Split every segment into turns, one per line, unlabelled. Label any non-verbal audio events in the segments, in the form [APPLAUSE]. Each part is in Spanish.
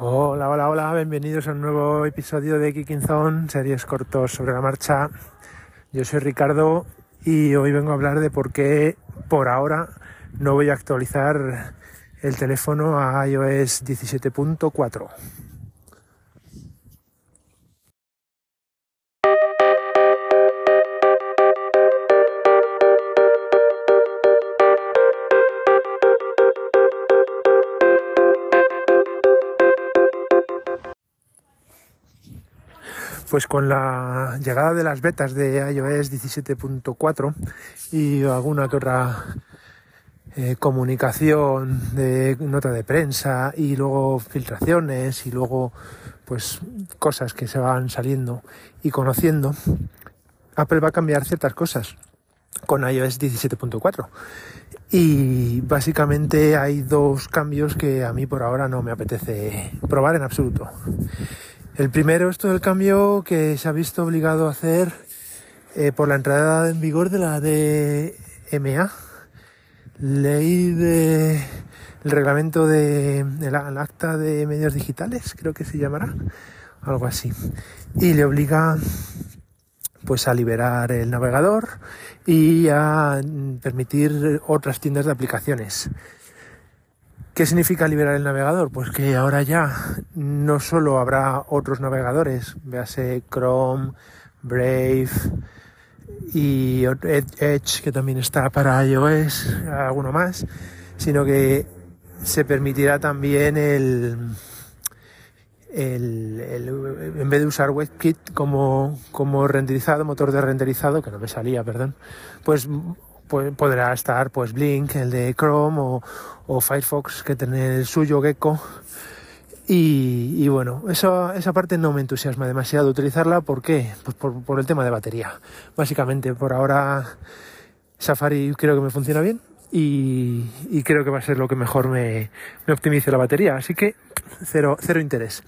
Hola, hola, hola, bienvenidos a un nuevo episodio de Kicking Zone, series cortos sobre la marcha. Yo soy Ricardo y hoy vengo a hablar de por qué por ahora no voy a actualizar el teléfono a iOS 17.4. Pues con la llegada de las betas de iOS 17.4 y alguna que otra eh, comunicación de nota de prensa y luego filtraciones y luego pues cosas que se van saliendo y conociendo, Apple va a cambiar ciertas cosas con iOS 17.4. Y básicamente hay dos cambios que a mí por ahora no me apetece probar en absoluto. El primero es todo el cambio que se ha visto obligado a hacer eh, por la entrada en vigor de la DMA, ley de el reglamento de el, acta de medios digitales, creo que se llamará, algo así, y le obliga pues a liberar el navegador y a permitir otras tiendas de aplicaciones. ¿Qué significa liberar el navegador? Pues que ahora ya no solo habrá otros navegadores, véase Chrome, Brave y Edge, que también está para iOS, alguno más, sino que se permitirá también el, el, en vez de usar WebKit como, como renderizado, motor de renderizado, que no me salía, perdón, pues podrá estar pues Blink, el de Chrome o, Firefox que tiene el suyo Gecko. Y, bueno, eso, esa parte no me entusiasma demasiado utilizarla. ¿Por qué? Pues por, el tema de batería. Básicamente, por ahora Safari creo que me funciona bien y, creo que va a ser lo que mejor me, me optimice la batería. Así que cero, cero interés.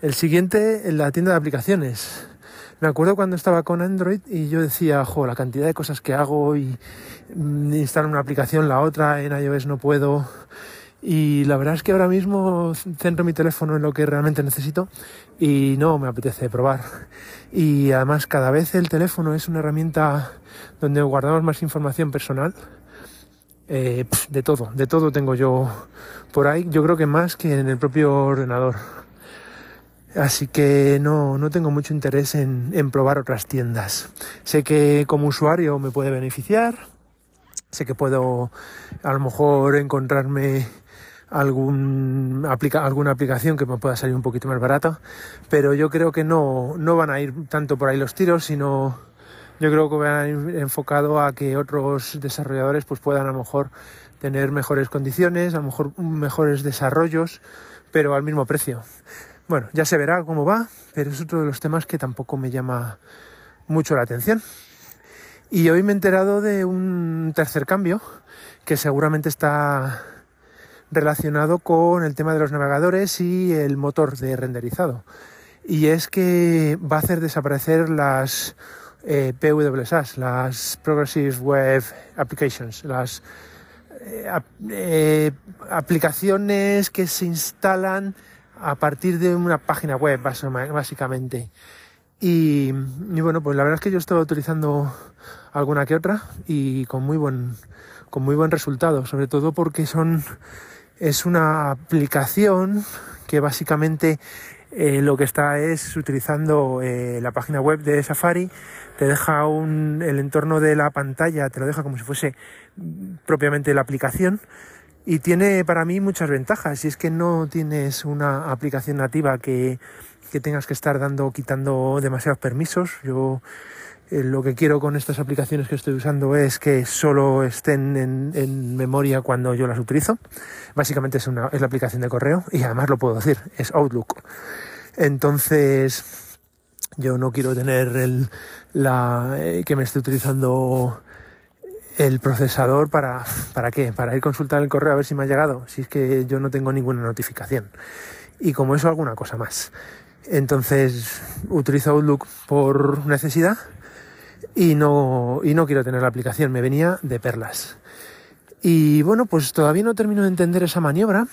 El siguiente, en la tienda de aplicaciones. Me acuerdo cuando estaba con Android y yo decía, jo, la cantidad de cosas que hago y mm, instalar una aplicación, la otra, en iOS no puedo. Y la verdad es que ahora mismo centro mi teléfono en lo que realmente necesito y no me apetece probar. Y además cada vez el teléfono es una herramienta donde guardamos más información personal. Eh, de todo, de todo tengo yo por ahí. Yo creo que más que en el propio ordenador. Así que no, no tengo mucho interés en, probar otras tiendas. Sé que como usuario me puede beneficiar, sé que puedo a lo mejor encontrarme algún aplica, alguna aplicación que me pueda salir un poquito más barata, pero yo creo que no, no van a ir tanto por ahí los tiros, sino yo creo que van a ir enfocado a que otros desarrolladores pues puedan a lo mejor tener mejores condiciones, a lo mejor mejores desarrollos, pero al mismo precio. Bueno, ya se verá cómo va, pero es otro de los temas que tampoco me llama mucho la atención. Y hoy me he enterado de un tercer cambio que seguramente está relacionado con el tema de los navegadores y el motor de renderizado. Y es que va a hacer desaparecer las eh, las Progressive Web Applications, las eh, eh, aplicaciones que se instalan a partir de una página web, básicamente. Y, bueno, pues la verdad es que yo estaba utilizando alguna que otra y con muy buen, con muy buen resultado, sobre todo porque son, es una aplicación que básicamente eh, lo que está es utilizando eh, la página web de Safari, te deja un, el entorno de la pantalla, te lo deja como si fuese propiamente la aplicación y tiene para mí muchas ventajas. Y es que no tienes una aplicación nativa que, tengas que estar dando o quitando demasiados permisos. Yo eh, lo que quiero con estas aplicaciones que estoy usando es que solo estén en, memoria cuando yo las utilizo. Básicamente es, una, es la aplicación de correo y además lo puedo decir, es Outlook. Entonces, yo no quiero tener el, la, eh, que me esté utilizando el procesador para, ¿para qué? Para ir a consultar el correo a ver si me ha llegado, si es que yo no tengo ninguna notificación. Y como eso, alguna cosa más. Entonces, utilizo Outlook por necesidad y no, y no quiero tener la aplicación, me venía de perlas. Y bueno, pues todavía no termino de entender esa maniobra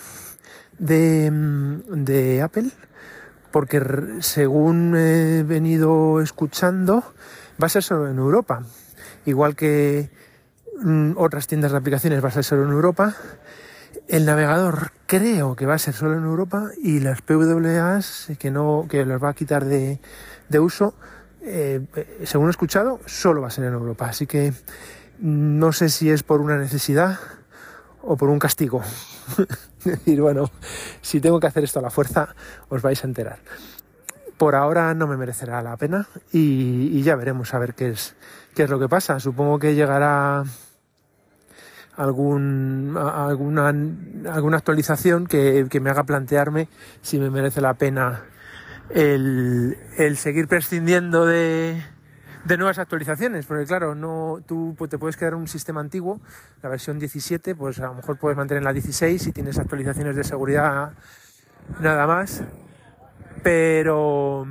de, de Apple, porque según he venido escuchando, va a ser solo en Europa. Igual que otras tiendas de aplicaciones va a ser solo en Europa. El navegador creo que va a ser solo en Europa y las PWAs que no que los va a quitar de, de uso, eh, según he escuchado, solo va a ser en Europa. Así que no sé si es por una necesidad o por un castigo. [LAUGHS] decir, bueno, si tengo que hacer esto a la fuerza, os vais a enterar. Por ahora no me merecerá la pena y, ya veremos a ver qué es, qué es lo que pasa. Supongo que llegará algún, alguna, alguna actualización que, que, me haga plantearme si me merece la pena el, el seguir prescindiendo de, de nuevas actualizaciones, porque claro, no, tú pues, te puedes quedar en un sistema antiguo, la versión 17, pues a lo mejor puedes mantener la 16 si tienes actualizaciones de seguridad nada más, pero,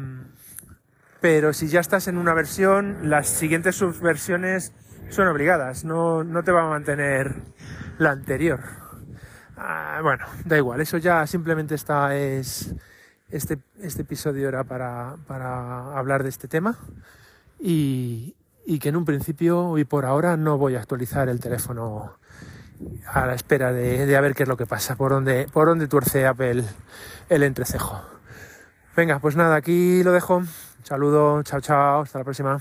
pero si ya estás en una versión, las siguientes subversiones son obligadas, no, no te va a mantener la anterior. Ah, bueno, da igual, eso ya simplemente está, es, este, este episodio era para, para hablar de este tema y, que en un principio y por ahora no voy a actualizar el teléfono a la espera de, de, a ver qué es lo que pasa, por dónde, por dónde tuerce Apple el entrecejo. Venga, pues nada, aquí lo dejo. saludo, chao, chao, hasta la próxima.